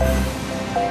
Thank you.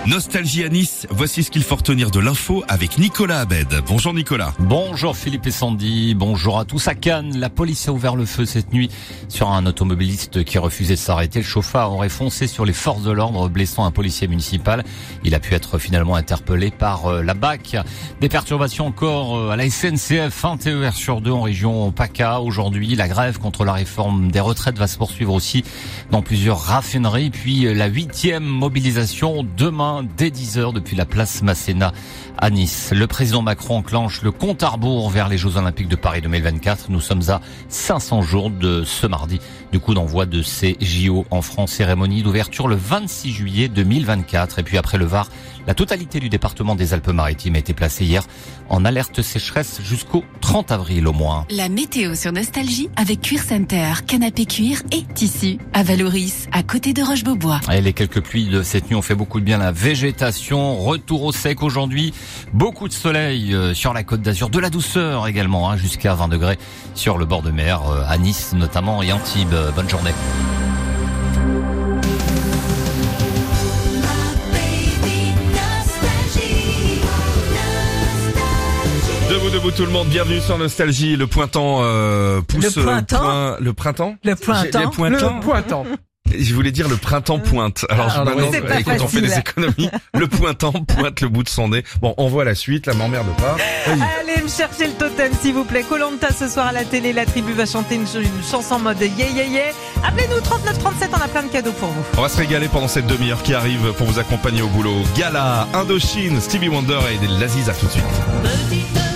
Nostalgie à Nice, voici ce qu'il faut retenir de l'info avec Nicolas Abed. Bonjour Nicolas. Bonjour Philippe et Sandy, bonjour à tous. À Cannes, la police a ouvert le feu cette nuit sur un automobiliste qui refusait de s'arrêter. Le chauffard aurait foncé sur les forces de l'ordre, blessant un policier municipal. Il a pu être finalement interpellé par euh, la BAC. Des perturbations encore euh, à la SNCF, un TER sur deux en région PACA. Aujourd'hui, la grève contre la réforme des retraites va se poursuivre aussi dans plusieurs raffineries. Puis euh, la huitième mobilisation demain dès 10h depuis la place Masséna à Nice. Le président Macron enclenche le compte à rebours vers les Jeux Olympiques de Paris 2024. Nous sommes à 500 jours de ce mardi du coup d'envoi de ces JO en France. Cérémonie d'ouverture le 26 juillet 2024. Et puis après le Var, la totalité du département des Alpes-Maritimes a été placée hier en alerte sécheresse jusqu'au 30 avril au moins. La météo sur Nostalgie avec Cuir Center, canapé cuir et tissu à Valoris, à côté de Roche-Beaubois. Et les quelques pluies de cette nuit ont fait beaucoup de bien la végétation. Retour au sec aujourd'hui. Beaucoup de soleil euh, sur la côte d'Azur, de la douceur également, hein, jusqu'à 20 degrés sur le bord de mer, euh, à Nice notamment et Antibes. Bonne journée. Debout, debout tout le monde, bienvenue sur Nostalgie. Le pointant euh, pousse Le printemps euh, point- le printemps Le pointant. Le pointant. Je voulais dire le printemps pointe. Alors Ah, maintenant, écoute, on fait des économies. Le pointant pointe le bout de son nez. Bon, on voit la suite, la m'emmerde pas. Allez me chercher le totem s'il vous plaît. Colanta ce soir à la télé, la tribu va chanter une, ch- une chanson en mode yeah yeah yeah. Appelez-nous 39 37, on a plein de cadeaux pour vous. On va se régaler pendant cette demi-heure qui arrive pour vous accompagner au boulot. Gala, Indochine, Stevie Wonder et des Lazis à tout de suite. Petite